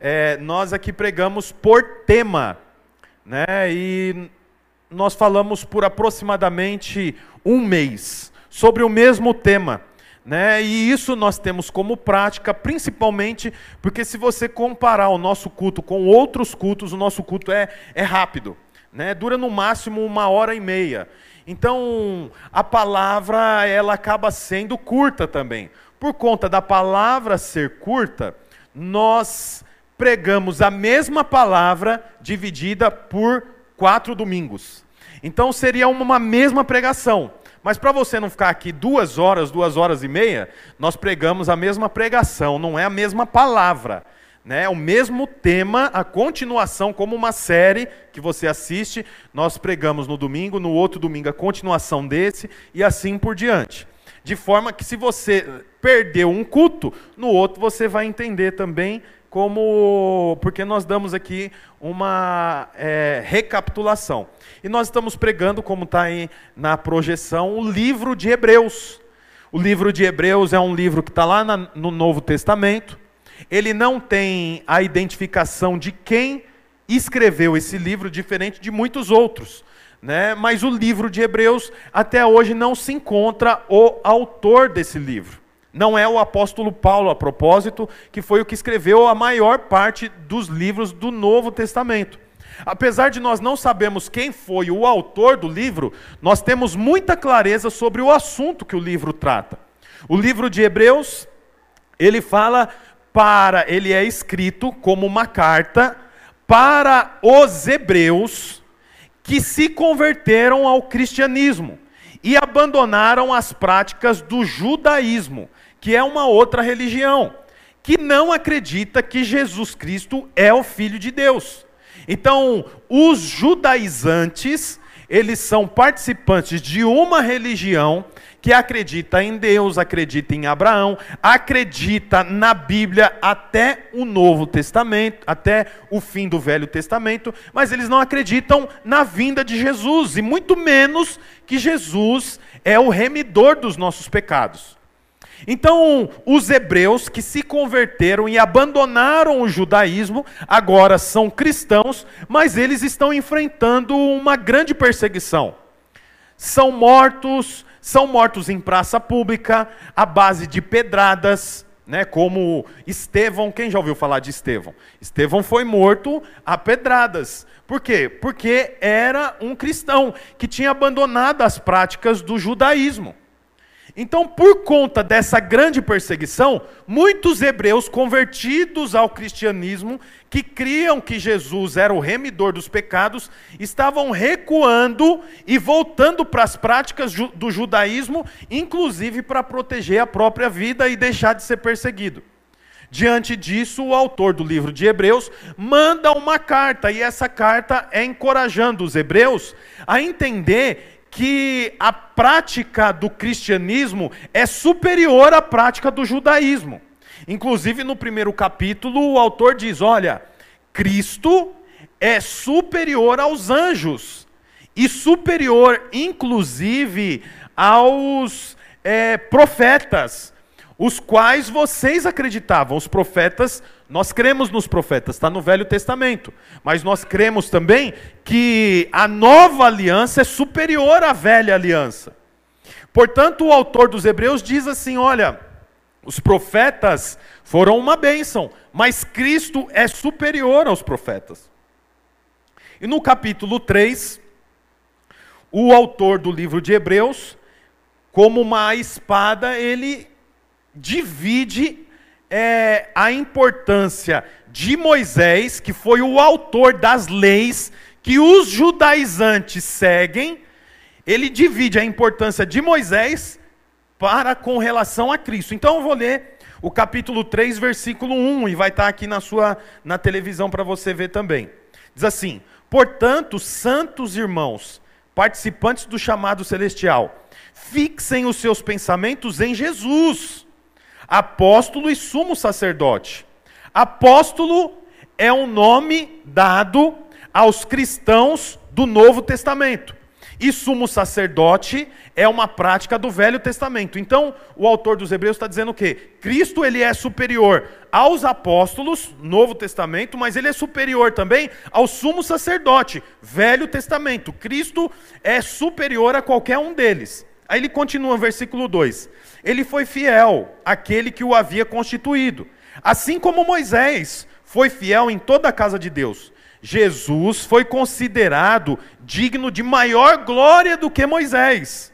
É, nós aqui pregamos por tema, né? E nós falamos por aproximadamente um mês sobre o mesmo tema. Né? E isso nós temos como prática, principalmente porque se você comparar o nosso culto com outros cultos, o nosso culto é, é rápido, né? dura no máximo uma hora e meia. Então a palavra ela acaba sendo curta também. Por conta da palavra ser curta, nós pregamos a mesma palavra dividida por quatro domingos. Então seria uma mesma pregação. Mas para você não ficar aqui duas horas, duas horas e meia, nós pregamos a mesma pregação, não é a mesma palavra. Né? É o mesmo tema, a continuação, como uma série que você assiste, nós pregamos no domingo, no outro domingo a continuação desse, e assim por diante. De forma que se você perdeu um culto, no outro você vai entender também como. Porque nós damos aqui uma é, recapitulação. E nós estamos pregando, como está aí na projeção, o livro de Hebreus. O livro de Hebreus é um livro que está lá na, no Novo Testamento. Ele não tem a identificação de quem escreveu esse livro, diferente de muitos outros. Né? Mas o livro de Hebreus, até hoje, não se encontra o autor desse livro. Não é o apóstolo Paulo, a propósito, que foi o que escreveu a maior parte dos livros do Novo Testamento. Apesar de nós não sabermos quem foi o autor do livro, nós temos muita clareza sobre o assunto que o livro trata. O livro de Hebreus, ele fala para, ele é escrito como uma carta para os hebreus que se converteram ao cristianismo e abandonaram as práticas do judaísmo que é uma outra religião, que não acredita que Jesus Cristo é o Filho de Deus. Então, os judaizantes, eles são participantes de uma religião que acredita em Deus, acredita em Abraão, acredita na Bíblia até o Novo Testamento, até o fim do Velho Testamento, mas eles não acreditam na vinda de Jesus, e muito menos que Jesus é o remidor dos nossos pecados. Então, os hebreus que se converteram e abandonaram o judaísmo, agora são cristãos, mas eles estão enfrentando uma grande perseguição. São mortos, são mortos em praça pública, à base de pedradas, né, como Estevão, quem já ouviu falar de Estevão? Estevão foi morto a pedradas. Por quê? Porque era um cristão que tinha abandonado as práticas do judaísmo. Então, por conta dessa grande perseguição, muitos hebreus convertidos ao cristianismo, que criam que Jesus era o remidor dos pecados, estavam recuando e voltando para as práticas do judaísmo, inclusive para proteger a própria vida e deixar de ser perseguido. Diante disso, o autor do livro de Hebreus manda uma carta, e essa carta é encorajando os hebreus a entender que a prática do cristianismo é superior à prática do judaísmo. Inclusive, no primeiro capítulo, o autor diz: olha, Cristo é superior aos anjos e superior, inclusive, aos é, profetas os quais vocês acreditavam. Os profetas, nós cremos nos profetas, está no Velho Testamento. Mas nós cremos também que a nova aliança é superior à velha aliança. Portanto, o autor dos Hebreus diz assim: olha, os profetas foram uma bênção, mas Cristo é superior aos profetas. E no capítulo 3, o autor do livro de Hebreus, como uma espada, ele divide é, a importância de Moisés, que foi o autor das leis que os judaizantes seguem, ele divide a importância de Moisés para com relação a Cristo. Então eu vou ler o capítulo 3, versículo 1, e vai estar aqui na sua na televisão para você ver também. Diz assim: "Portanto, santos irmãos, participantes do chamado celestial, fixem os seus pensamentos em Jesus, apóstolo e sumo sacerdote. Apóstolo é um nome dado aos cristãos do Novo Testamento. e sumo sacerdote é uma prática do Velho Testamento. Então, o autor dos Hebreus está dizendo o quê? Cristo ele é superior aos apóstolos, Novo Testamento, mas ele é superior também ao sumo sacerdote, Velho Testamento. Cristo é superior a qualquer um deles. Aí ele continua, versículo 2: Ele foi fiel àquele que o havia constituído, assim como Moisés foi fiel em toda a casa de Deus. Jesus foi considerado digno de maior glória do que Moisés.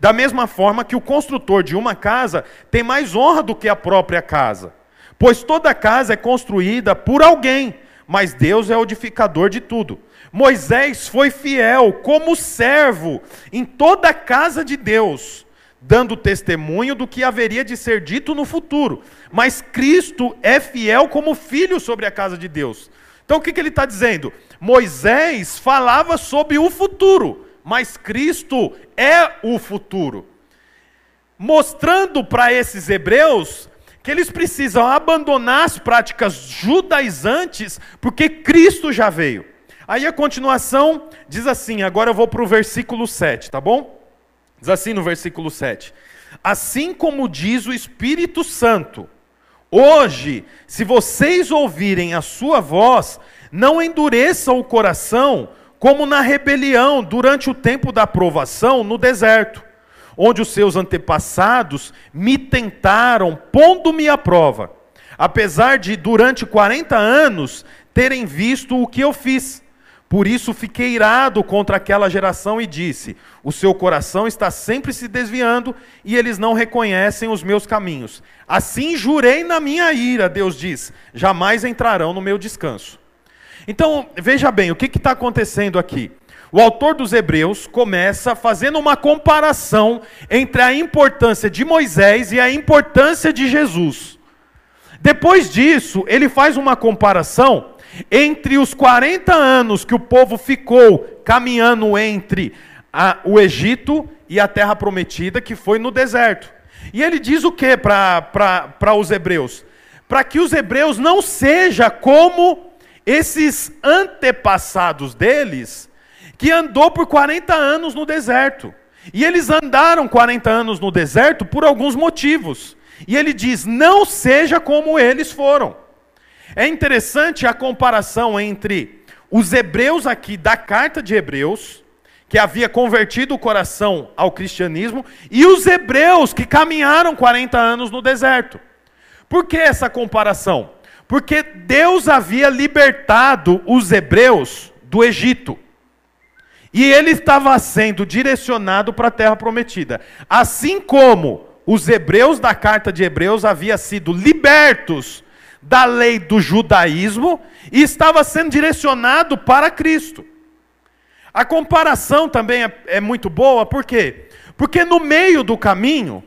Da mesma forma que o construtor de uma casa tem mais honra do que a própria casa. Pois toda casa é construída por alguém, mas Deus é o edificador de tudo. Moisés foi fiel como servo em toda a casa de Deus, dando testemunho do que haveria de ser dito no futuro. Mas Cristo é fiel como filho sobre a casa de Deus. Então o que, que ele está dizendo? Moisés falava sobre o futuro, mas Cristo é o futuro. Mostrando para esses hebreus que eles precisam abandonar as práticas judaizantes, porque Cristo já veio. Aí a continuação diz assim, agora eu vou para o versículo 7, tá bom? Diz assim no versículo 7: Assim como diz o Espírito Santo, hoje, se vocês ouvirem a sua voz, não endureçam o coração como na rebelião durante o tempo da provação no deserto, onde os seus antepassados me tentaram, pondo-me à prova, apesar de durante 40 anos terem visto o que eu fiz. Por isso fiquei irado contra aquela geração e disse: O seu coração está sempre se desviando e eles não reconhecem os meus caminhos. Assim jurei na minha ira, Deus diz: jamais entrarão no meu descanso. Então, veja bem, o que está acontecendo aqui? O autor dos Hebreus começa fazendo uma comparação entre a importância de Moisés e a importância de Jesus. Depois disso, ele faz uma comparação entre os 40 anos que o povo ficou caminhando entre a, o Egito e a terra prometida, que foi no deserto. E ele diz o que para os hebreus? Para que os hebreus não sejam como esses antepassados deles, que andou por 40 anos no deserto. E eles andaram 40 anos no deserto por alguns motivos. E ele diz: não seja como eles foram. É interessante a comparação entre os hebreus aqui da carta de Hebreus, que havia convertido o coração ao cristianismo, e os hebreus que caminharam 40 anos no deserto. Por que essa comparação? Porque Deus havia libertado os hebreus do Egito. E ele estava sendo direcionado para a terra prometida. Assim como os hebreus da carta de Hebreus haviam sido libertos da lei do judaísmo e estava sendo direcionado para Cristo. A comparação também é, é muito boa, por quê? Porque no meio do caminho,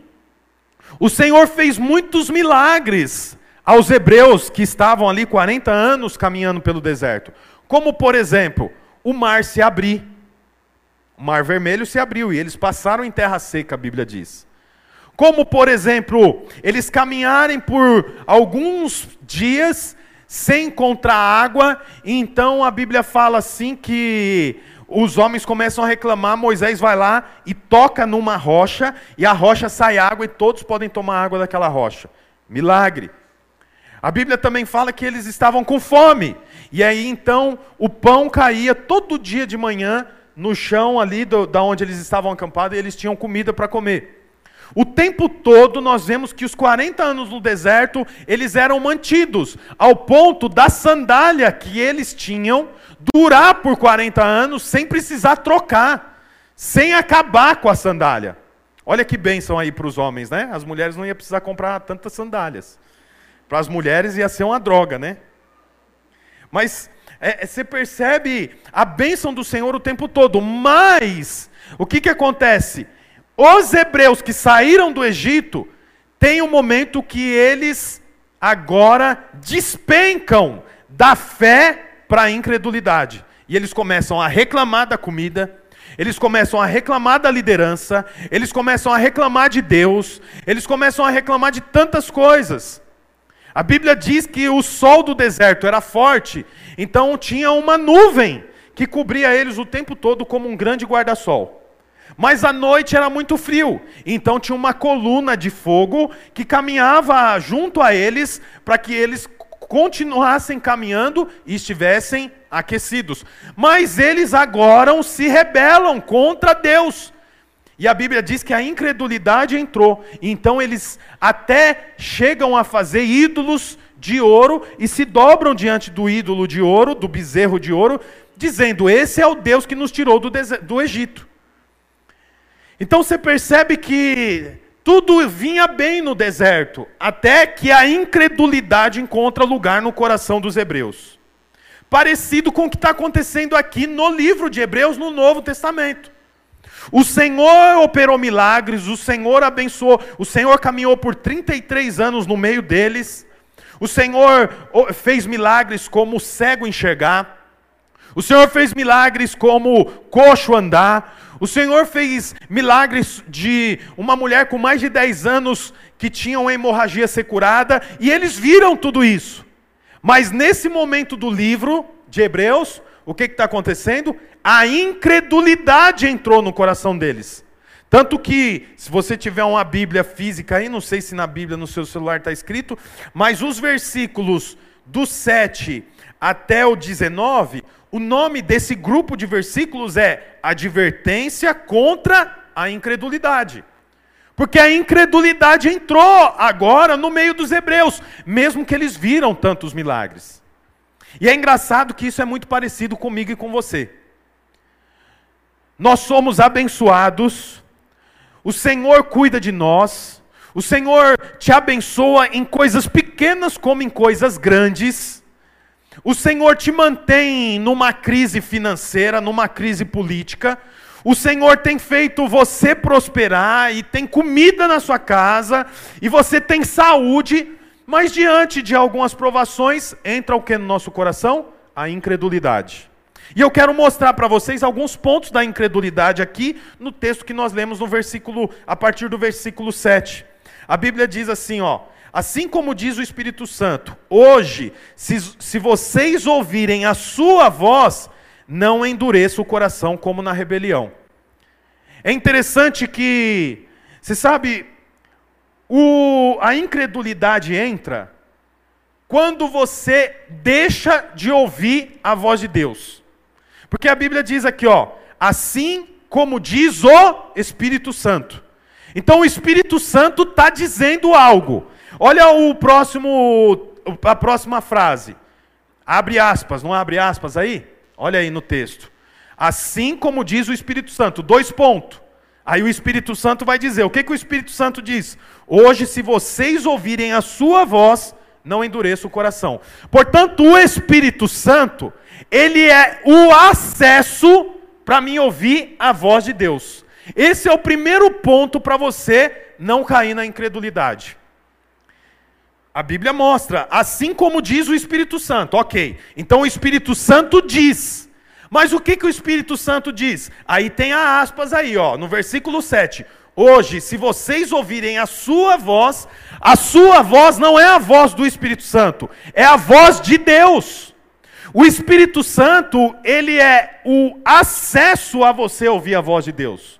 o Senhor fez muitos milagres aos hebreus que estavam ali 40 anos caminhando pelo deserto. Como, por exemplo, o mar se abrir. O mar vermelho se abriu e eles passaram em terra seca, a Bíblia diz. Como, por exemplo, eles caminharem por alguns dias sem encontrar água, então a Bíblia fala assim que os homens começam a reclamar, Moisés vai lá e toca numa rocha, e a rocha sai água e todos podem tomar água daquela rocha. Milagre. A Bíblia também fala que eles estavam com fome. E aí então o pão caía todo dia de manhã no chão ali do, da onde eles estavam acampados e eles tinham comida para comer. O tempo todo nós vemos que os 40 anos no deserto, eles eram mantidos, ao ponto da sandália que eles tinham durar por 40 anos sem precisar trocar, sem acabar com a sandália. Olha que bênção aí para os homens, né? As mulheres não iam precisar comprar tantas sandálias. Para as mulheres ia ser uma droga, né? Mas é, é, você percebe a bênção do Senhor o tempo todo. Mas, o que, que acontece? Os hebreus que saíram do Egito, tem um momento que eles agora despencam da fé para a incredulidade. E eles começam a reclamar da comida, eles começam a reclamar da liderança, eles começam a reclamar de Deus, eles começam a reclamar de tantas coisas. A Bíblia diz que o sol do deserto era forte, então tinha uma nuvem que cobria eles o tempo todo como um grande guarda-sol. Mas à noite era muito frio, então tinha uma coluna de fogo que caminhava junto a eles para que eles continuassem caminhando e estivessem aquecidos. Mas eles agora se rebelam contra Deus. E a Bíblia diz que a incredulidade entrou. Então eles até chegam a fazer ídolos de ouro e se dobram diante do ídolo de ouro, do bezerro de ouro, dizendo: Esse é o Deus que nos tirou do, do Egito. Então você percebe que tudo vinha bem no deserto, até que a incredulidade encontra lugar no coração dos hebreus. Parecido com o que está acontecendo aqui no livro de Hebreus, no Novo Testamento. O Senhor operou milagres, o Senhor abençoou, o Senhor caminhou por 33 anos no meio deles, o Senhor fez milagres como o cego enxergar, o Senhor fez milagres como coxo andar, o Senhor fez milagres de uma mulher com mais de 10 anos que tinha uma hemorragia ser curada, e eles viram tudo isso. Mas nesse momento do livro de Hebreus, o que está acontecendo? A incredulidade entrou no coração deles. Tanto que, se você tiver uma Bíblia física aí, não sei se na Bíblia no seu celular está escrito, mas os versículos do 7 até o 19, o nome desse grupo de versículos é Advertência contra a Incredulidade. Porque a incredulidade entrou agora no meio dos hebreus, mesmo que eles viram tantos milagres. E é engraçado que isso é muito parecido comigo e com você. Nós somos abençoados, o Senhor cuida de nós, o Senhor te abençoa em coisas pequenas como em coisas grandes. O Senhor te mantém numa crise financeira, numa crise política. O Senhor tem feito você prosperar e tem comida na sua casa e você tem saúde, mas diante de algumas provações entra o que no nosso coração? A incredulidade. E eu quero mostrar para vocês alguns pontos da incredulidade aqui no texto que nós lemos no versículo a partir do versículo 7. A Bíblia diz assim, ó: Assim como diz o Espírito Santo, hoje, se, se vocês ouvirem a sua voz, não endureça o coração como na rebelião. É interessante que, você sabe, o, a incredulidade entra quando você deixa de ouvir a voz de Deus. Porque a Bíblia diz aqui, ó, assim como diz o Espírito Santo. Então o Espírito Santo está dizendo algo. Olha o próximo, a próxima frase. Abre aspas, não abre aspas aí? Olha aí no texto. Assim como diz o Espírito Santo, dois pontos. Aí o Espírito Santo vai dizer: o que, que o Espírito Santo diz? Hoje, se vocês ouvirem a sua voz, não endureça o coração. Portanto, o Espírito Santo, ele é o acesso para mim ouvir a voz de Deus. Esse é o primeiro ponto para você não cair na incredulidade. A Bíblia mostra, assim como diz o Espírito Santo. Ok, então o Espírito Santo diz. Mas o que, que o Espírito Santo diz? Aí tem a aspas aí, ó, no versículo 7. Hoje, se vocês ouvirem a sua voz, a sua voz não é a voz do Espírito Santo, é a voz de Deus. O Espírito Santo, ele é o acesso a você ouvir a voz de Deus.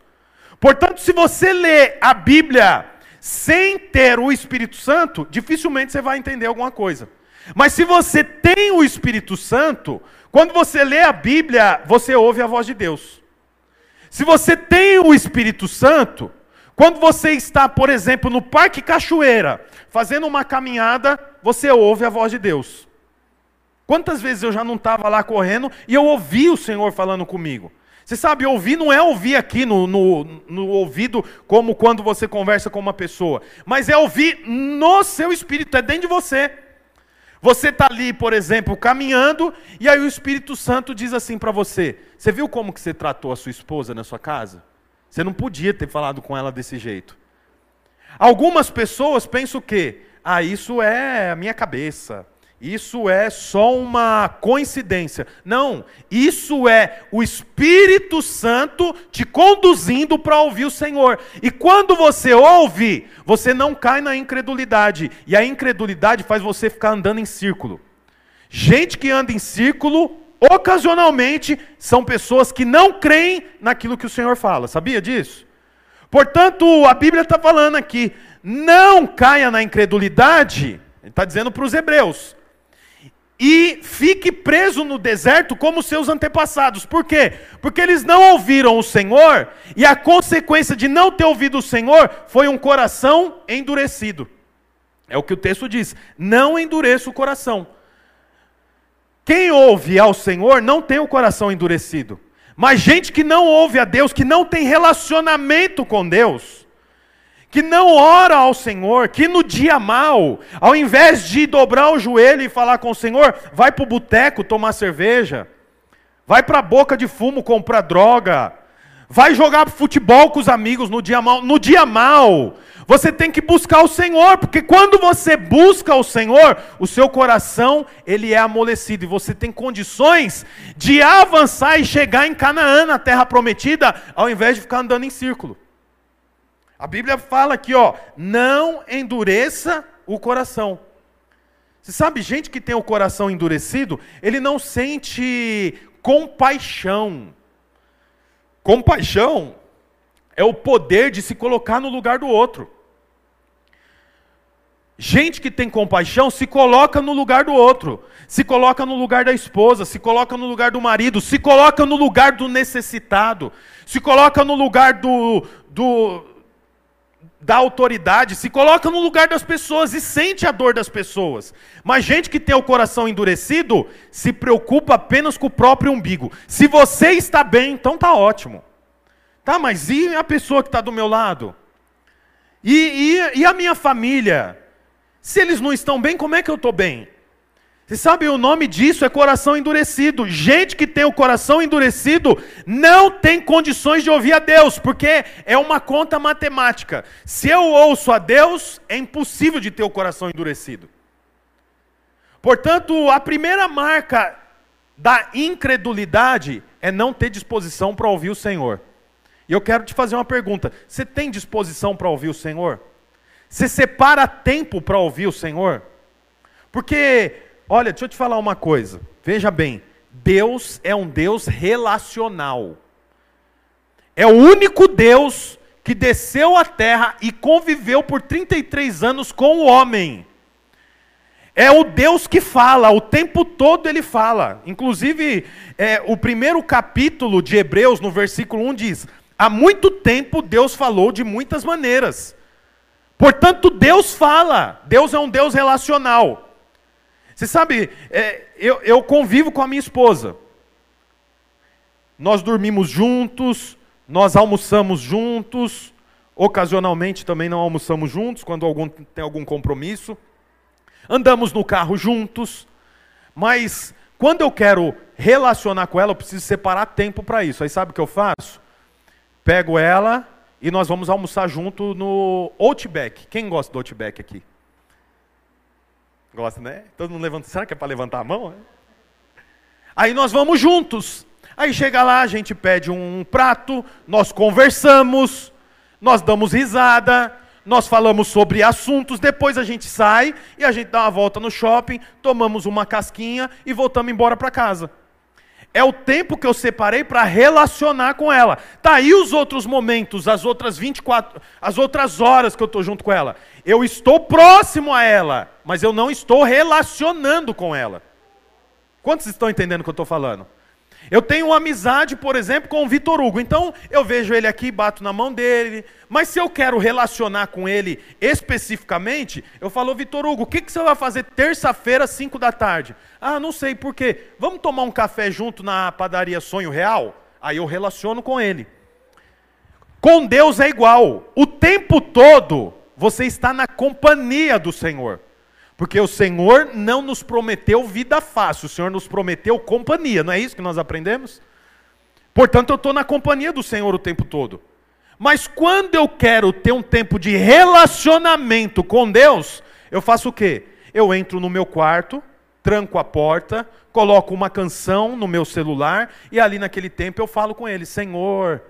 Portanto, se você lê a Bíblia sem ter o Espírito Santo, dificilmente você vai entender alguma coisa. Mas se você tem o Espírito Santo, quando você lê a Bíblia, você ouve a voz de Deus. Se você tem o Espírito Santo, quando você está, por exemplo, no Parque Cachoeira, fazendo uma caminhada, você ouve a voz de Deus. Quantas vezes eu já não estava lá correndo e eu ouvi o Senhor falando comigo? Você sabe, ouvir não é ouvir aqui no, no, no, ouvido, como quando você conversa com uma pessoa, mas é ouvir no seu espírito, é dentro de você. Você está ali, por exemplo, caminhando, e aí o Espírito Santo diz assim para você: Você viu como que você tratou a sua esposa na sua casa? Você não podia ter falado com ela desse jeito. Algumas pessoas pensam o quê? Ah, isso é a minha cabeça. Isso é só uma coincidência. Não, isso é o Espírito Santo te conduzindo para ouvir o Senhor. E quando você ouve, você não cai na incredulidade. E a incredulidade faz você ficar andando em círculo. Gente que anda em círculo ocasionalmente, são pessoas que não creem naquilo que o Senhor fala. Sabia disso? Portanto, a Bíblia está falando aqui: não caia na incredulidade, está dizendo para os hebreus, e fique preso no deserto como seus antepassados. Por quê? Porque eles não ouviram o Senhor, e a consequência de não ter ouvido o Senhor foi um coração endurecido. É o que o texto diz: não endureça o coração. Quem ouve ao Senhor não tem o coração endurecido. Mas gente que não ouve a Deus, que não tem relacionamento com Deus, que não ora ao Senhor, que no dia mal, ao invés de dobrar o joelho e falar com o Senhor, vai para o boteco tomar cerveja, vai para a boca de fumo comprar droga, vai jogar futebol com os amigos no dia mal. No dia mal, você tem que buscar o Senhor, porque quando você busca o Senhor, o seu coração ele é amolecido e você tem condições de avançar e chegar em Canaã, na terra prometida, ao invés de ficar andando em círculo. A Bíblia fala aqui, ó, não endureça o coração. Você sabe, gente que tem o coração endurecido, ele não sente compaixão. Compaixão é o poder de se colocar no lugar do outro. Gente que tem compaixão se coloca no lugar do outro, se coloca no lugar da esposa, se coloca no lugar do marido, se coloca no lugar do necessitado, se coloca no lugar do, do, da autoridade, se coloca no lugar das pessoas e sente a dor das pessoas. Mas gente que tem o coração endurecido se preocupa apenas com o próprio umbigo. Se você está bem, então tá ótimo. Tá, mas e a pessoa que está do meu lado? E, e, e a minha família? Se eles não estão bem, como é que eu estou bem? Você sabe, o nome disso é coração endurecido. Gente que tem o coração endurecido não tem condições de ouvir a Deus, porque é uma conta matemática. Se eu ouço a Deus, é impossível de ter o coração endurecido. Portanto, a primeira marca da incredulidade é não ter disposição para ouvir o Senhor. E eu quero te fazer uma pergunta: você tem disposição para ouvir o Senhor? Você separa tempo para ouvir o Senhor? Porque Olha, deixa eu te falar uma coisa. Veja bem, Deus é um Deus relacional. É o único Deus que desceu à terra e conviveu por 33 anos com o homem. É o Deus que fala, o tempo todo ele fala. Inclusive, é, o primeiro capítulo de Hebreus, no versículo 1, diz: Há muito tempo Deus falou de muitas maneiras. Portanto, Deus fala. Deus é um Deus relacional. Você sabe, é, eu, eu convivo com a minha esposa. Nós dormimos juntos, nós almoçamos juntos, ocasionalmente também não almoçamos juntos, quando algum, tem algum compromisso. Andamos no carro juntos, mas quando eu quero relacionar com ela, eu preciso separar tempo para isso. Aí sabe o que eu faço? Pego ela e nós vamos almoçar junto no Outback. Quem gosta do Outback aqui? Gosta, né? Todo mundo levanta. Será que é para levantar a mão? Aí nós vamos juntos. Aí chega lá, a gente pede um prato, nós conversamos, nós damos risada, nós falamos sobre assuntos, depois a gente sai e a gente dá uma volta no shopping, tomamos uma casquinha e voltamos embora para casa. É o tempo que eu separei para relacionar com ela. Tá aí os outros momentos, as outras 24, as outras horas que eu estou junto com ela. Eu estou próximo a ela, mas eu não estou relacionando com ela. Quantos estão entendendo o que eu estou falando? Eu tenho uma amizade, por exemplo, com o Vitor Hugo. Então, eu vejo ele aqui, bato na mão dele. Mas se eu quero relacionar com ele especificamente, eu falo, Vitor Hugo, o que, que você vai fazer terça-feira, 5 da tarde? Ah, não sei por quê. Vamos tomar um café junto na padaria Sonho Real? Aí eu relaciono com ele. Com Deus é igual. O tempo todo você está na companhia do Senhor. Porque o Senhor não nos prometeu vida fácil, o Senhor nos prometeu companhia, não é isso que nós aprendemos? Portanto, eu estou na companhia do Senhor o tempo todo. Mas quando eu quero ter um tempo de relacionamento com Deus, eu faço o quê? Eu entro no meu quarto, tranco a porta, coloco uma canção no meu celular e ali naquele tempo eu falo com Ele: Senhor,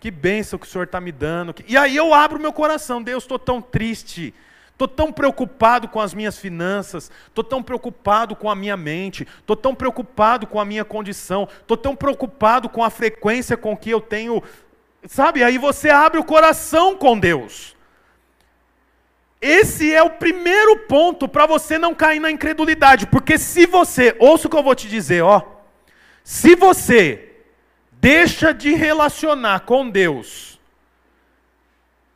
que bênção que o Senhor está me dando. E aí eu abro meu coração, Deus, estou tão triste Estou tão preocupado com as minhas finanças, estou tão preocupado com a minha mente, estou tão preocupado com a minha condição, estou tão preocupado com a frequência com que eu tenho. Sabe, aí você abre o coração com Deus. Esse é o primeiro ponto para você não cair na incredulidade, porque se você, ouça o que eu vou te dizer, ó, se você deixa de relacionar com Deus,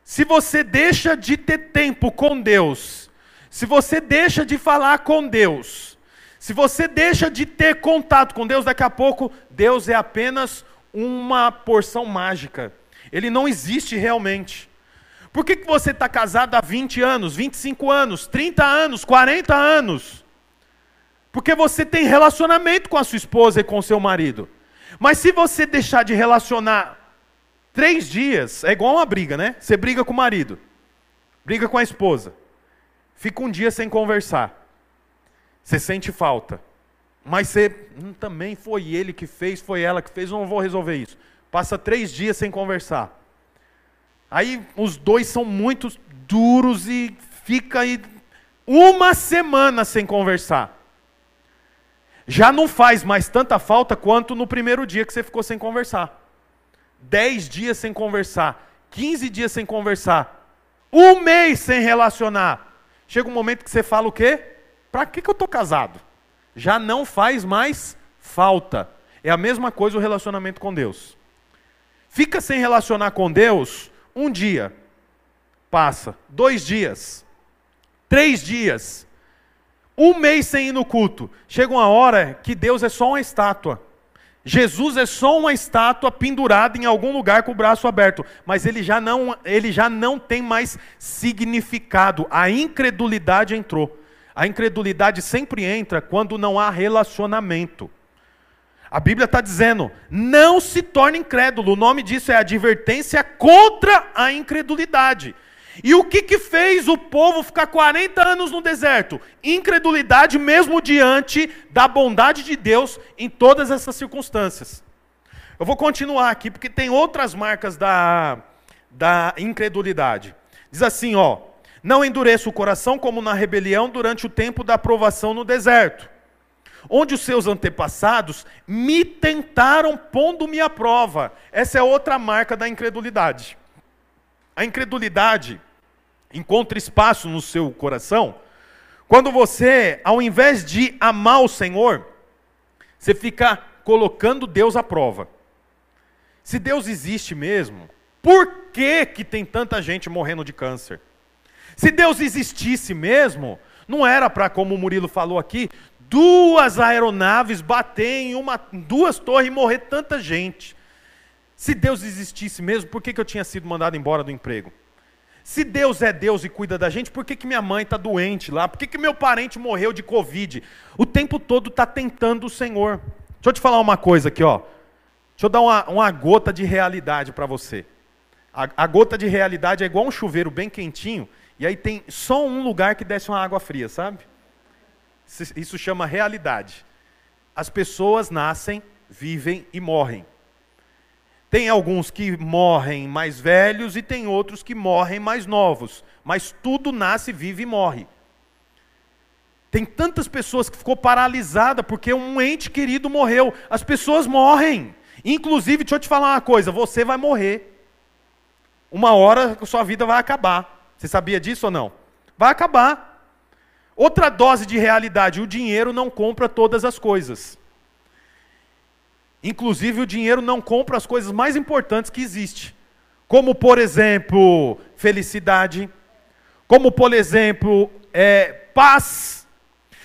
se você deixa de ter tempo com Deus, se você deixa de falar com Deus, se você deixa de ter contato com Deus, daqui a pouco Deus é apenas uma porção mágica. Ele não existe realmente. Por que, que você está casado há 20 anos, 25 anos, 30 anos, 40 anos? Porque você tem relacionamento com a sua esposa e com o seu marido. Mas se você deixar de relacionar Três dias é igual uma briga, né? Você briga com o marido, briga com a esposa, fica um dia sem conversar, você sente falta, mas você hum, também foi ele que fez, foi ela que fez, não vou resolver isso. Passa três dias sem conversar. Aí os dois são muito duros e fica aí uma semana sem conversar. Já não faz mais tanta falta quanto no primeiro dia que você ficou sem conversar. 10 dias sem conversar, 15 dias sem conversar, um mês sem relacionar. Chega um momento que você fala o quê? Para que, que eu estou casado? Já não faz mais falta. É a mesma coisa o relacionamento com Deus. Fica sem relacionar com Deus um dia, passa, dois dias, três dias, um mês sem ir no culto. Chega uma hora que Deus é só uma estátua. Jesus é só uma estátua pendurada em algum lugar com o braço aberto, mas ele já não, ele já não tem mais significado. A incredulidade entrou. A incredulidade sempre entra quando não há relacionamento. A Bíblia está dizendo: não se torne incrédulo. O nome disso é advertência contra a incredulidade. E o que, que fez o povo ficar 40 anos no deserto? Incredulidade, mesmo diante da bondade de Deus em todas essas circunstâncias. Eu vou continuar aqui, porque tem outras marcas da, da incredulidade. Diz assim, ó. Não endureça o coração como na rebelião durante o tempo da aprovação no deserto, onde os seus antepassados me tentaram pondo-me à prova. Essa é outra marca da incredulidade. A incredulidade encontra espaço no seu coração, quando você, ao invés de amar o Senhor, você fica colocando Deus à prova. Se Deus existe mesmo, por que, que tem tanta gente morrendo de câncer? Se Deus existisse mesmo, não era para, como o Murilo falou aqui, duas aeronaves bater em uma, duas torres e morrer tanta gente. Se Deus existisse mesmo, por que, que eu tinha sido mandado embora do emprego? Se Deus é Deus e cuida da gente, por que, que minha mãe está doente lá? Por que, que meu parente morreu de Covid? O tempo todo está tentando o Senhor. Deixa eu te falar uma coisa aqui, ó. Deixa eu dar uma, uma gota de realidade para você. A, a, gota de realidade é igual um chuveiro bem quentinho, e aí tem só um lugar que desce uma água fria, sabe? Isso chama realidade. As pessoas nascem, vivem e morrem. Tem alguns que morrem mais velhos e tem outros que morrem mais novos. Mas tudo nasce, vive e morre. Tem tantas pessoas que ficou paralisada porque um ente querido morreu. As pessoas morrem. Inclusive, deixa eu te falar uma coisa: você vai morrer. Uma hora sua vida vai acabar. Você sabia disso ou não? Vai acabar. Outra dose de realidade: o dinheiro não compra todas as coisas. Inclusive, o dinheiro não compra as coisas mais importantes que existe. Como, por exemplo, felicidade. Como, por exemplo, é, paz.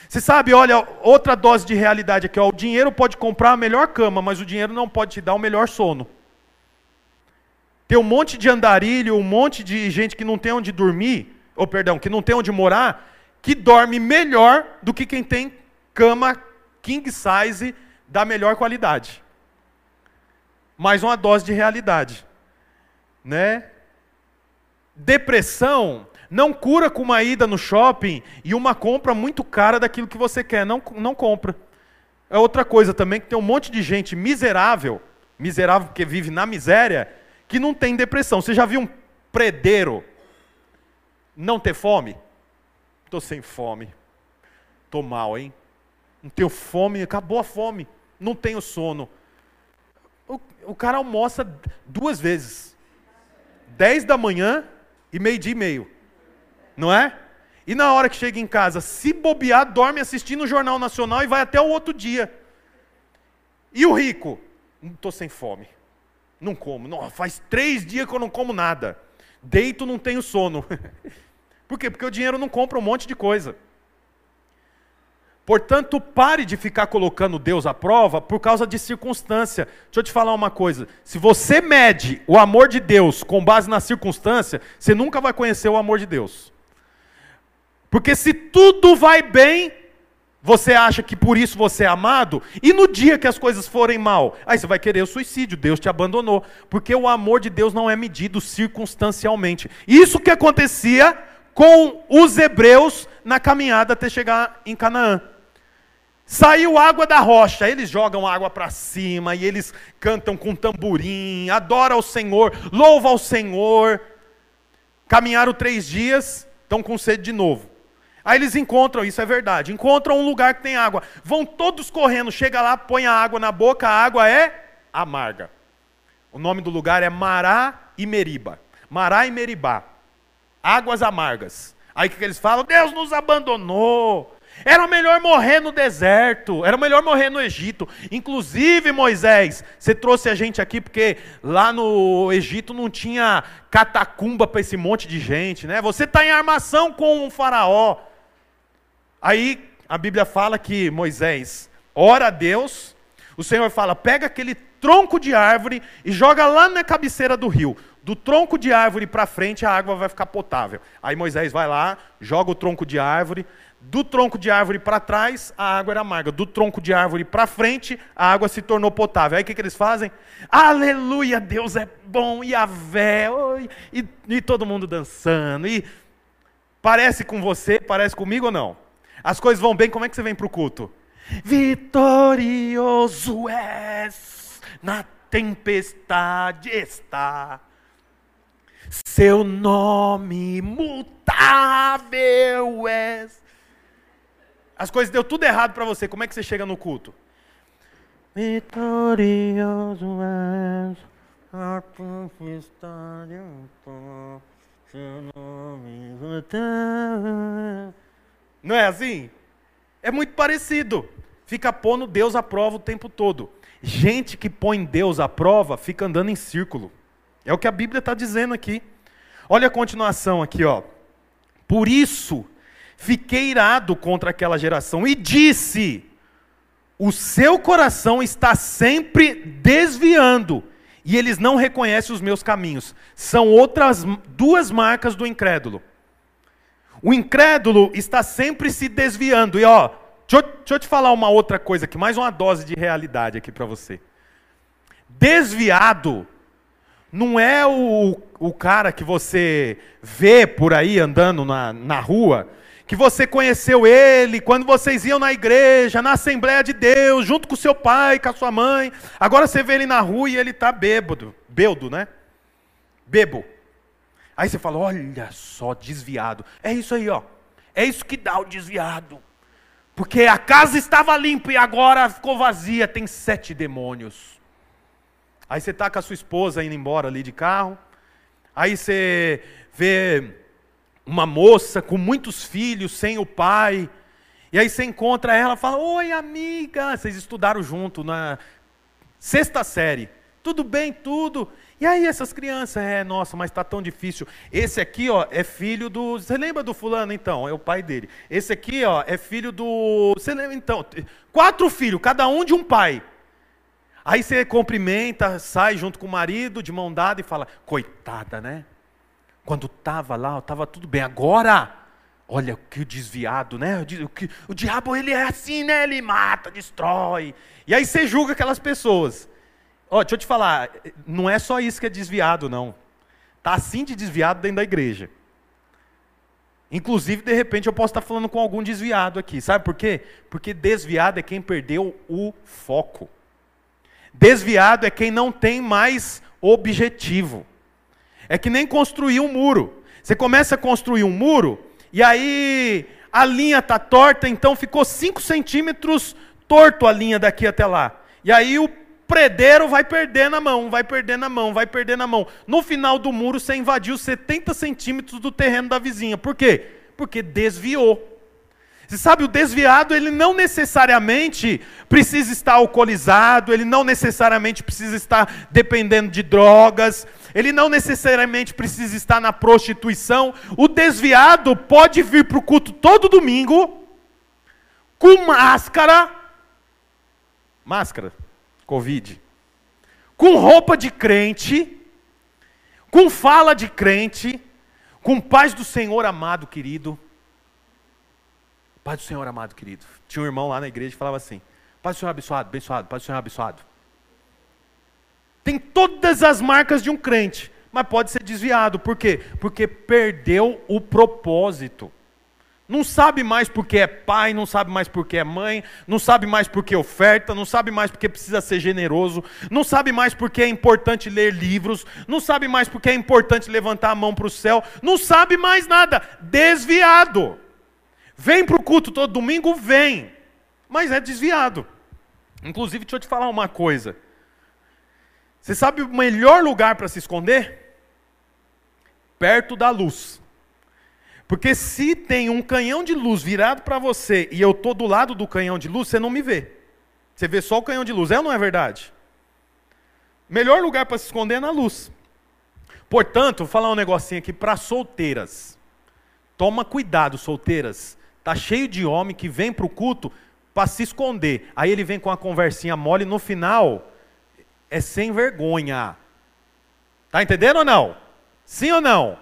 Você sabe, olha, outra dose de realidade aqui. Ó, o dinheiro pode comprar a melhor cama, mas o dinheiro não pode te dar o melhor sono. Tem um monte de andarilho, um monte de gente que não tem onde dormir, ou perdão, que não tem onde morar, que dorme melhor do que quem tem cama king size da melhor qualidade mais uma dose de realidade, né? Depressão não cura com uma ida no shopping e uma compra muito cara daquilo que você quer, não, não compra. É outra coisa também que tem um monte de gente miserável, miserável porque vive na miséria, que não tem depressão. Você já viu um predeiro não ter fome? Estou sem fome. Estou mal, hein? Não tenho fome, acabou a fome. Não tenho sono. O, cara almoça duas vezes: 10 da manhã e meio-dia e meio. Não é? E na hora que chega em casa, se bobear, dorme assistindo o Jornal Nacional e vai até o outro dia. E o rico? Estou sem fome. Não como. Não, faz três dias que eu não como nada. Deito, não tenho sono. Por quê? Porque o dinheiro não compra um monte de coisa. Portanto, pare de ficar colocando Deus à prova por causa de circunstância. Deixa eu te falar uma coisa. Se você mede o amor de Deus com base na circunstância, você nunca vai conhecer o amor de Deus. Porque se tudo vai bem, você acha que por isso você é amado, e no dia que as coisas forem mal, aí você vai querer o suicídio, Deus te abandonou. Porque o amor de Deus não é medido circunstancialmente. Isso que acontecia com os hebreus na caminhada até chegar em Canaã. Saiu água da rocha, eles jogam água para cima e eles cantam com tamborim, adora o Senhor, louva ao Senhor. Caminharam três dias, estão com sede de novo. Aí eles encontram, isso é verdade, encontram um lugar que tem água. Vão todos correndo, chega lá, põe a água na boca, a água é amarga. O nome do lugar é Mará e Meriba. Mará e Meribá. Águas amargas. Aí o que eles falam? Deus nos abandonou. Era melhor morrer no deserto, era melhor morrer no Egito. Inclusive, Moisés, você trouxe a gente aqui porque lá no Egito não tinha catacumba para esse monte de gente, né? Você está em armação com um faraó. Aí a Bíblia fala que Moisés ora a Deus, o Senhor fala: pega aquele tronco de árvore e joga lá na cabeceira do rio. Do tronco de árvore para frente a água vai ficar potável. Aí Moisés vai lá, joga o tronco de árvore, do tronco de árvore para trás, a água era amarga. Do tronco de árvore para frente, a água se tornou potável. Aí o que, que eles fazem? Aleluia, Deus é bom, e a vé, e, e todo mundo dançando. E parece com você, parece comigo ou não? As coisas vão bem, como é que você vem para o culto? Vitorioso és, na tempestade está. Seu nome mutável és as coisas deu tudo errado para você, como é que você chega no culto? Vitorioso és a tempestade Não é assim? É muito parecido. Fica pondo Deus à prova o tempo todo. Gente que põe Deus à prova fica andando em círculo. É o que a Bíblia está dizendo aqui. Olha a continuação aqui, ó. Por isso Fiquei irado contra aquela geração e disse: O seu coração está sempre desviando e eles não reconhecem os meus caminhos. São outras duas marcas do incrédulo. O incrédulo está sempre se desviando. E ó, deixa eu, deixa eu te falar uma outra coisa aqui, mais uma dose de realidade aqui para você. Desviado não é o, o cara que você vê por aí andando na, na rua que você conheceu ele quando vocês iam na igreja, na Assembleia de Deus, junto com seu pai, com a sua mãe. Agora você vê ele na rua e ele está bêbado, bêbado, né? Bebo. Aí você fala, olha só, desviado. É isso aí, ó. É isso que dá o desviado. Porque a casa estava limpa e agora ficou vazia, tem sete demônios. Aí você está com a sua esposa indo embora ali de carro. Aí você vê uma moça com muitos filhos, sem o pai. E aí você encontra ela fala: Oi, amiga. Vocês estudaram junto na sexta série. Tudo bem, tudo. E aí essas crianças, é, nossa, mas está tão difícil. Esse aqui, ó, é filho do. Você lembra do fulano então? É o pai dele. Esse aqui, ó, é filho do. Você lembra então? Quatro filhos, cada um de um pai. Aí você cumprimenta, sai junto com o marido, de mão dada e fala: coitada, né? Quando estava lá, estava tudo bem. Agora, olha que desviado, né? O, o diabo ele é assim, né? Ele mata, destrói. E aí você julga aquelas pessoas. Ó, deixa eu te falar, não é só isso que é desviado, não. Tá assim de desviado dentro da igreja. Inclusive, de repente, eu posso estar falando com algum desviado aqui. Sabe por quê? Porque desviado é quem perdeu o foco. Desviado é quem não tem mais objetivo. É que nem construir um muro. Você começa a construir um muro, e aí a linha está torta, então ficou 5 centímetros torto a linha daqui até lá. E aí o predeiro vai perder na mão, vai perder na mão, vai perder na mão. No final do muro, você invadiu 70 centímetros do terreno da vizinha. Por quê? Porque desviou. Você sabe, o desviado, ele não necessariamente precisa estar alcoolizado, ele não necessariamente precisa estar dependendo de drogas, ele não necessariamente precisa estar na prostituição. O desviado pode vir para o culto todo domingo, com máscara, máscara, Covid, com roupa de crente, com fala de crente, com paz do Senhor amado, querido Pai do Senhor amado, querido. Tinha um irmão lá na igreja que falava assim: Pai do Senhor abençoado, abençoado, Pai do Senhor abençoado. Tem todas as marcas de um crente, mas pode ser desviado. Por quê? Porque perdeu o propósito. Não sabe mais porque é pai, não sabe mais porque é mãe, não sabe mais porque oferta, não sabe mais porque precisa ser generoso, não sabe mais porque é importante ler livros, não sabe mais porque é importante levantar a mão para o céu, não sabe mais nada. Desviado. Vem para o culto todo domingo? Vem. Mas é desviado. Inclusive, deixa eu te falar uma coisa. Você sabe o melhor lugar para se esconder? Perto da luz. Porque se tem um canhão de luz virado para você e eu estou do lado do canhão de luz, você não me vê. Você vê só o canhão de luz. É ou não é verdade? Melhor lugar para se esconder é na luz. Portanto, vou falar um negocinho aqui para solteiras. Toma cuidado, solteiras. Tá cheio de homem que vem para o culto para se esconder. Aí ele vem com uma conversinha mole no final é sem vergonha. Tá entendendo ou não? Sim ou não?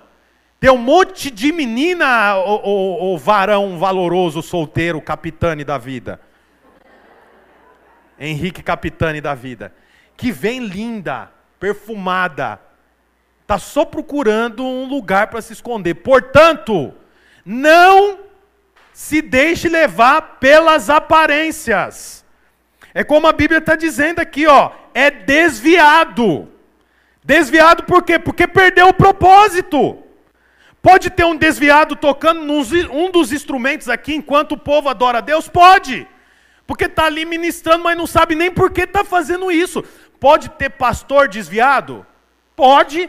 Tem um monte de menina, o, o, o varão valoroso, solteiro, capitane da vida. Henrique Capitane da vida. Que vem linda, perfumada. Tá só procurando um lugar para se esconder. Portanto, não se deixe levar pelas aparências. É como a Bíblia está dizendo aqui, ó, é desviado. Desviado por quê? Porque perdeu o propósito. Pode ter um desviado tocando num, um dos instrumentos aqui enquanto o povo adora a Deus? Pode. Porque está ali ministrando, mas não sabe nem por que está fazendo isso. Pode ter pastor desviado? Pode.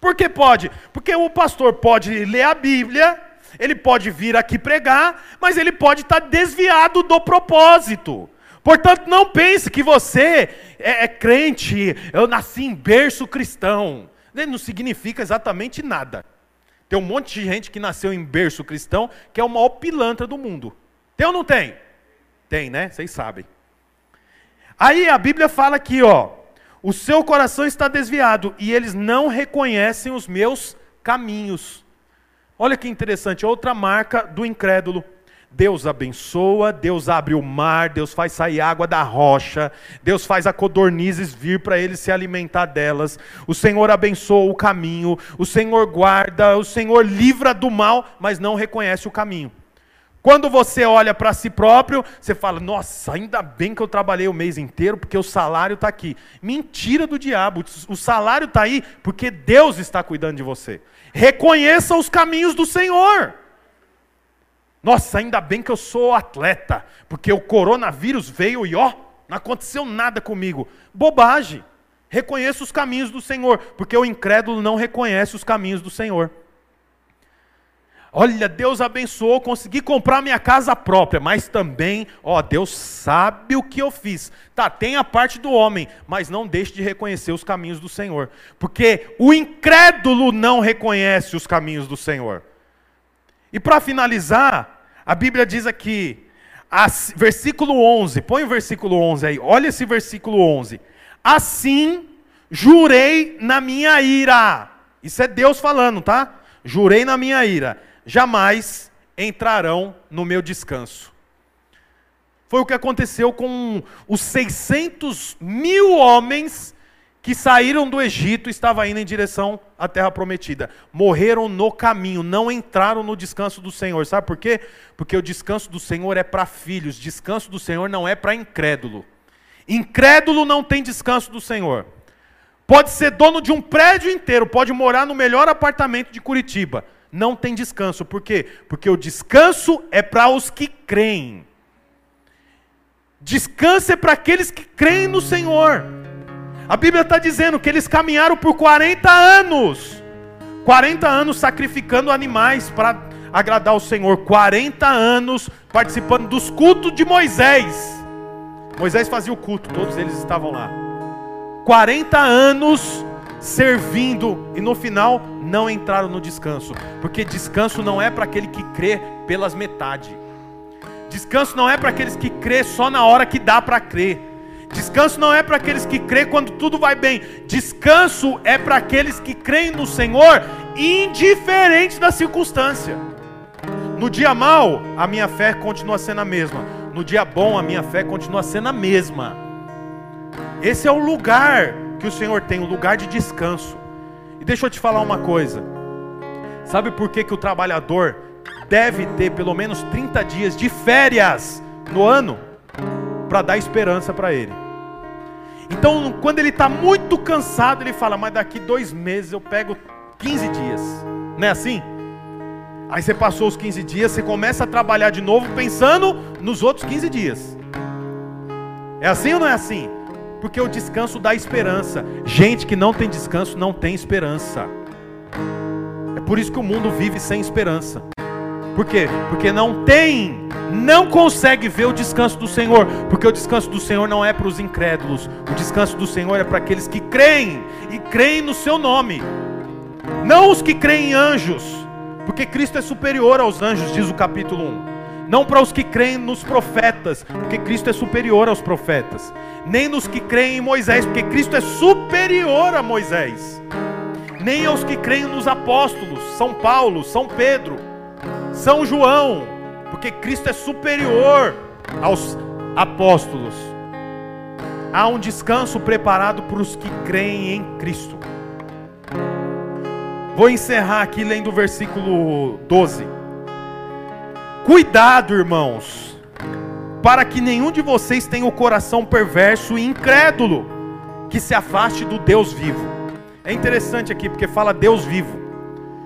Por que pode? Porque o pastor pode ler a Bíblia, ele pode vir aqui pregar, mas ele pode estar desviado do propósito. Portanto, não pense que você é, é crente, eu nasci em berço cristão. Não significa exatamente nada. Tem um monte de gente que nasceu em berço cristão, que é o maior pilantra do mundo. Tem ou não tem? Tem, né? Vocês sabem. Aí a Bíblia fala aqui, ó, o seu coração está desviado e eles não reconhecem os meus caminhos. Olha que interessante, outra marca do incrédulo. Deus abençoa, Deus abre o mar, Deus faz sair água da rocha, Deus faz a codornizes vir para ele se alimentar delas. O Senhor abençoa o caminho, o Senhor guarda, o Senhor livra do mal, mas não reconhece o caminho. Quando você olha para si próprio, você fala: Nossa, ainda bem que eu trabalhei o mês inteiro, porque o salário está aqui. Mentira do diabo, o salário está aí porque Deus está cuidando de você. Reconheça os caminhos do Senhor. Nossa, ainda bem que eu sou atleta, porque o coronavírus veio e ó, não aconteceu nada comigo. Bobagem. Reconheça os caminhos do Senhor, porque o incrédulo não reconhece os caminhos do Senhor. Olha, Deus abençoou, consegui comprar minha casa própria, mas também, ó, Deus sabe o que eu fiz. Tá, tem a parte do homem, mas não deixe de reconhecer os caminhos do Senhor, porque o incrédulo não reconhece os caminhos do Senhor. E para finalizar, a Bíblia diz aqui, versículo 11, põe o versículo 11 aí, olha esse versículo 11. Assim jurei na minha ira. Isso é Deus falando, tá? Jurei na minha ira jamais entrarão no meu descanso. Foi o que aconteceu com os 600 mil homens que saíram do Egito estavam indo em direção à terra prometida. Morreram no caminho, não entraram no descanso do Senhor. Sabe por quê? Porque o descanso do Senhor é para filhos, descanso do Senhor não é para incrédulo. Incrédulo não tem descanso do Senhor. Pode ser dono de um prédio inteiro, pode morar no melhor apartamento de Curitiba não tem descanso. Por quê? Porque o descanso é para os que creem. Descanso é para aqueles que creem no Senhor. A Bíblia está dizendo que eles caminharam por 40 anos 40 anos sacrificando animais para agradar o Senhor. 40 anos participando dos cultos de Moisés. Moisés fazia o culto, todos eles estavam lá. 40 anos servindo e no final não entraram no descanso, porque descanso não é para aquele que crê pelas metades. Descanso não é para aqueles que crê só na hora que dá para crer. Descanso não é para aqueles que crê quando tudo vai bem. Descanso é para aqueles que creem no Senhor, indiferente da circunstância. No dia mal, a minha fé continua sendo a mesma. No dia bom, a minha fé continua sendo a mesma. Esse é o lugar que o Senhor tem, o lugar de descanso. E deixa eu te falar uma coisa. Sabe por que, que o trabalhador deve ter pelo menos 30 dias de férias no ano? Para dar esperança para ele. Então, quando ele está muito cansado, ele fala: Mas daqui dois meses eu pego 15 dias. Não é assim? Aí você passou os 15 dias, você começa a trabalhar de novo pensando nos outros 15 dias. É assim ou não é assim? Porque o descanso dá esperança. Gente que não tem descanso não tem esperança. É por isso que o mundo vive sem esperança. Por quê? Porque não tem, não consegue ver o descanso do Senhor, porque o descanso do Senhor não é para os incrédulos, o descanso do Senhor é para aqueles que creem e creem no seu nome, não os que creem em anjos, porque Cristo é superior aos anjos, diz o capítulo 1. Não para os que creem nos profetas, porque Cristo é superior aos profetas, nem nos que creem em Moisés, porque Cristo é superior a Moisés, nem aos que creem nos apóstolos, São Paulo, São Pedro são João, porque Cristo é superior aos apóstolos. Há um descanso preparado para os que creem em Cristo. Vou encerrar aqui lendo o versículo 12. Cuidado, irmãos, para que nenhum de vocês tenha o coração perverso e incrédulo, que se afaste do Deus vivo. É interessante aqui porque fala Deus vivo.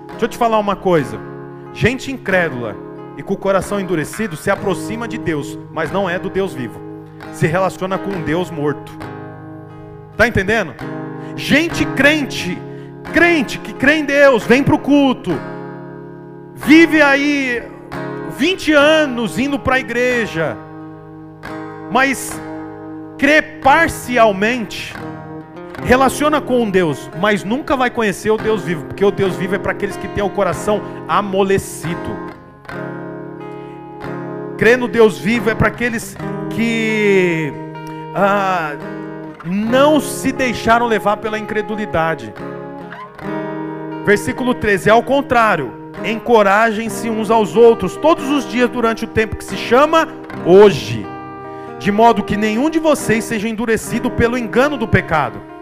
Deixa eu te falar uma coisa. Gente incrédula e com o coração endurecido se aproxima de Deus, mas não é do Deus vivo. Se relaciona com um Deus morto. Tá entendendo? Gente crente, crente que crê em Deus, vem para o culto, vive aí 20 anos indo para a igreja, mas crê parcialmente, relaciona com um Deus, mas nunca vai conhecer o Deus vivo, porque o Deus vivo é para aqueles que têm o coração amolecido. Crer no Deus vivo é para aqueles que ah, não se deixaram levar pela incredulidade. Versículo 13: ao contrário, encorajem-se uns aos outros todos os dias durante o tempo que se chama hoje, de modo que nenhum de vocês seja endurecido pelo engano do pecado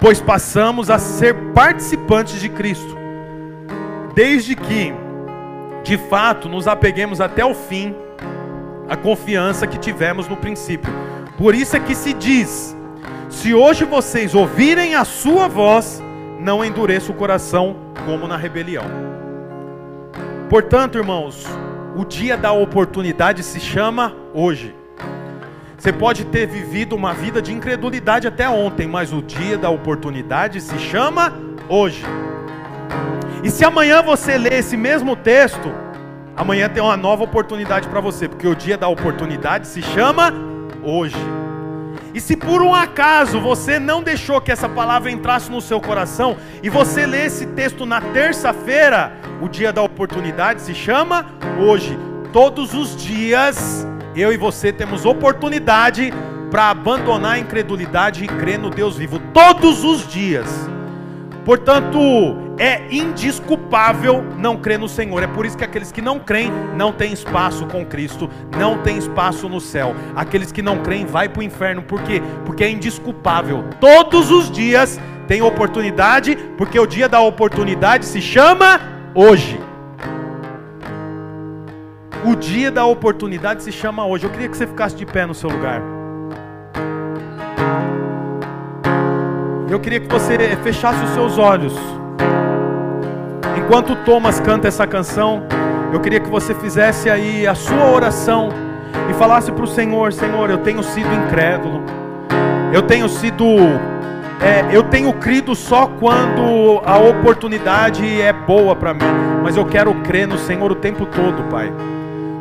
pois passamos a ser participantes de Cristo, desde que, de fato, nos apeguemos até o fim à confiança que tivemos no princípio. Por isso é que se diz: se hoje vocês ouvirem a sua voz, não endureça o coração como na rebelião. Portanto, irmãos, o dia da oportunidade se chama hoje. Você pode ter vivido uma vida de incredulidade até ontem, mas o dia da oportunidade se chama hoje. E se amanhã você ler esse mesmo texto, amanhã tem uma nova oportunidade para você, porque o dia da oportunidade se chama hoje. E se por um acaso você não deixou que essa palavra entrasse no seu coração e você lê esse texto na terça-feira, o dia da oportunidade se chama hoje. Todos os dias eu e você temos oportunidade para abandonar a incredulidade e crer no Deus vivo todos os dias. Portanto, é indisculpável não crer no Senhor. É por isso que aqueles que não creem não têm espaço com Cristo, não têm espaço no céu. Aqueles que não creem vai para o inferno. Por quê? Porque é indisculpável. Todos os dias tem oportunidade, porque o dia da oportunidade se chama hoje. O dia da oportunidade se chama hoje. Eu queria que você ficasse de pé no seu lugar. Eu queria que você fechasse os seus olhos. enquanto Thomas canta essa canção, eu queria que você fizesse aí a sua oração e falasse para o Senhor: Senhor, eu tenho sido incrédulo, eu tenho sido, é, eu tenho crido só quando a oportunidade é boa para mim, mas eu quero crer no Senhor o tempo todo, Pai.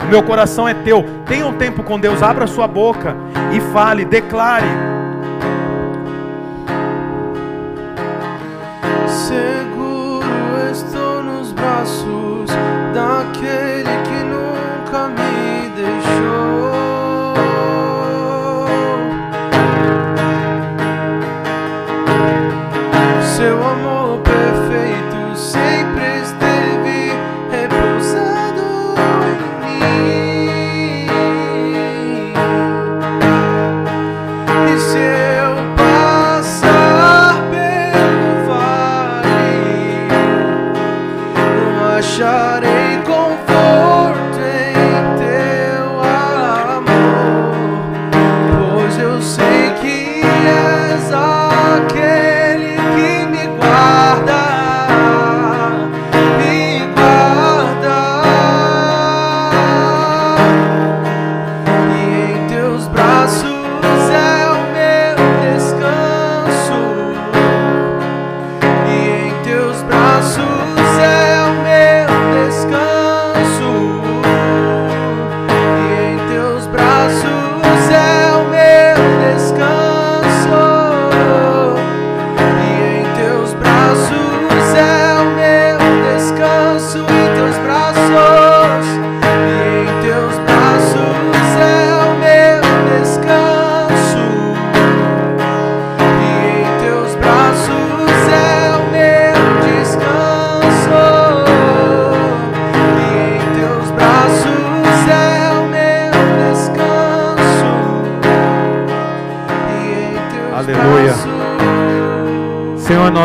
Meu coração é teu. Tenha um tempo com Deus, abra sua boca e fale, declare.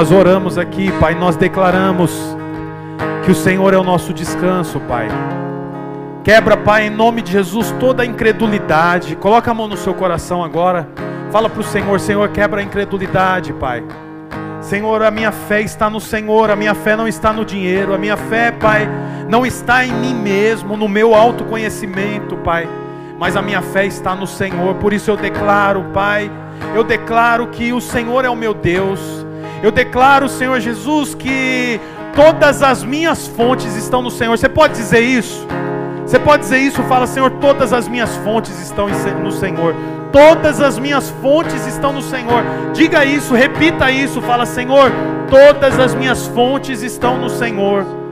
Nós oramos aqui, Pai, nós declaramos que o Senhor é o nosso descanso, Pai. Quebra, Pai, em nome de Jesus, toda a incredulidade. Coloca a mão no seu coração agora. Fala para o Senhor, Senhor, quebra a incredulidade, Pai. Senhor, a minha fé está no Senhor, a minha fé não está no dinheiro, a minha fé, Pai, não está em mim mesmo, no meu autoconhecimento, Pai, mas a minha fé está no Senhor. Por isso eu declaro, Pai, eu declaro que o Senhor é o meu Deus. Eu declaro, Senhor Jesus, que todas as minhas fontes estão no Senhor. Você pode dizer isso? Você pode dizer isso? Fala, Senhor, todas as minhas fontes estão no Senhor. Todas as minhas fontes estão no Senhor. Diga isso, repita isso. Fala, Senhor, todas as minhas fontes estão no Senhor.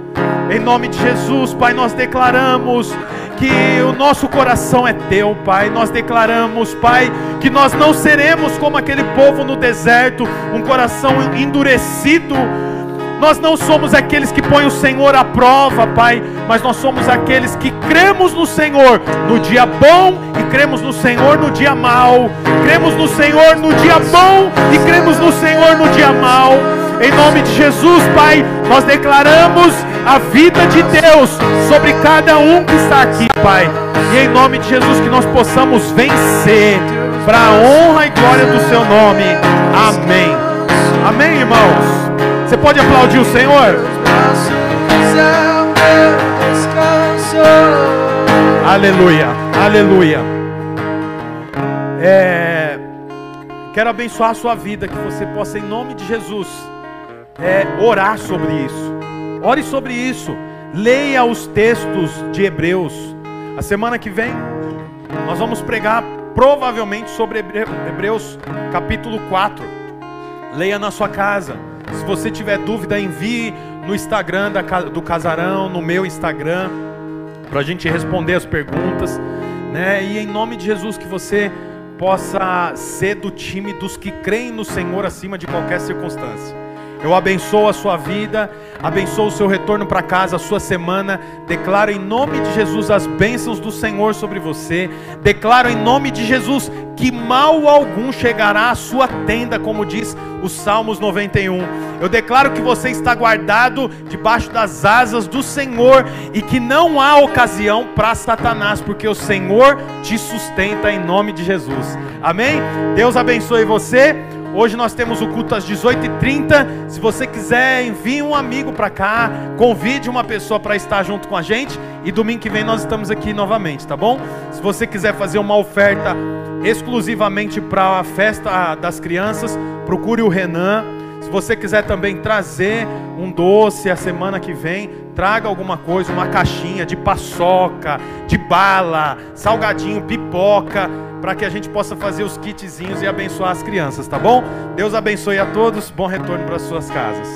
Em nome de Jesus, Pai, nós declaramos que o nosso coração é teu, Pai. Nós declaramos, Pai, que nós não seremos como aquele povo no deserto, um coração endurecido. Nós não somos aqueles que põem o Senhor à prova, Pai, mas nós somos aqueles que cremos no Senhor no dia bom e cremos no Senhor no dia mau. Cremos no Senhor no dia bom e cremos no Senhor no dia mau. Em nome de Jesus, Pai, nós declaramos a vida de Deus sobre cada um que está aqui, Pai. E em nome de Jesus que nós possamos vencer para a honra e glória do seu nome. Amém. Amém, irmãos. Você pode aplaudir o Senhor? Aleluia, aleluia. É, quero abençoar a sua vida, que você possa, em nome de Jesus, é, orar sobre isso. Ore sobre isso. Leia os textos de Hebreus. A semana que vem, nós vamos pregar provavelmente sobre Hebre- Hebreus capítulo 4. Leia na sua casa. Se você tiver dúvida, envie no Instagram do Casarão, no meu Instagram, para a gente responder as perguntas. Né? E em nome de Jesus, que você possa ser do time dos que creem no Senhor acima de qualquer circunstância. Eu abençoo a sua vida, abençoo o seu retorno para casa, a sua semana. Declaro em nome de Jesus as bênçãos do Senhor sobre você. Declaro em nome de Jesus que mal algum chegará à sua tenda, como diz os Salmos 91. Eu declaro que você está guardado debaixo das asas do Senhor e que não há ocasião para Satanás, porque o Senhor te sustenta em nome de Jesus. Amém? Deus abençoe você. Hoje nós temos o culto às 18h30. Se você quiser, envie um amigo para cá, convide uma pessoa para estar junto com a gente. E domingo que vem nós estamos aqui novamente, tá bom? Se você quiser fazer uma oferta exclusivamente para a festa das crianças, procure o Renan. Se você quiser também trazer um doce a semana que vem, traga alguma coisa, uma caixinha de paçoca, de bala, salgadinho, pipoca para que a gente possa fazer os kitzinhos e abençoar as crianças, tá bom? Deus abençoe a todos, bom retorno para suas casas.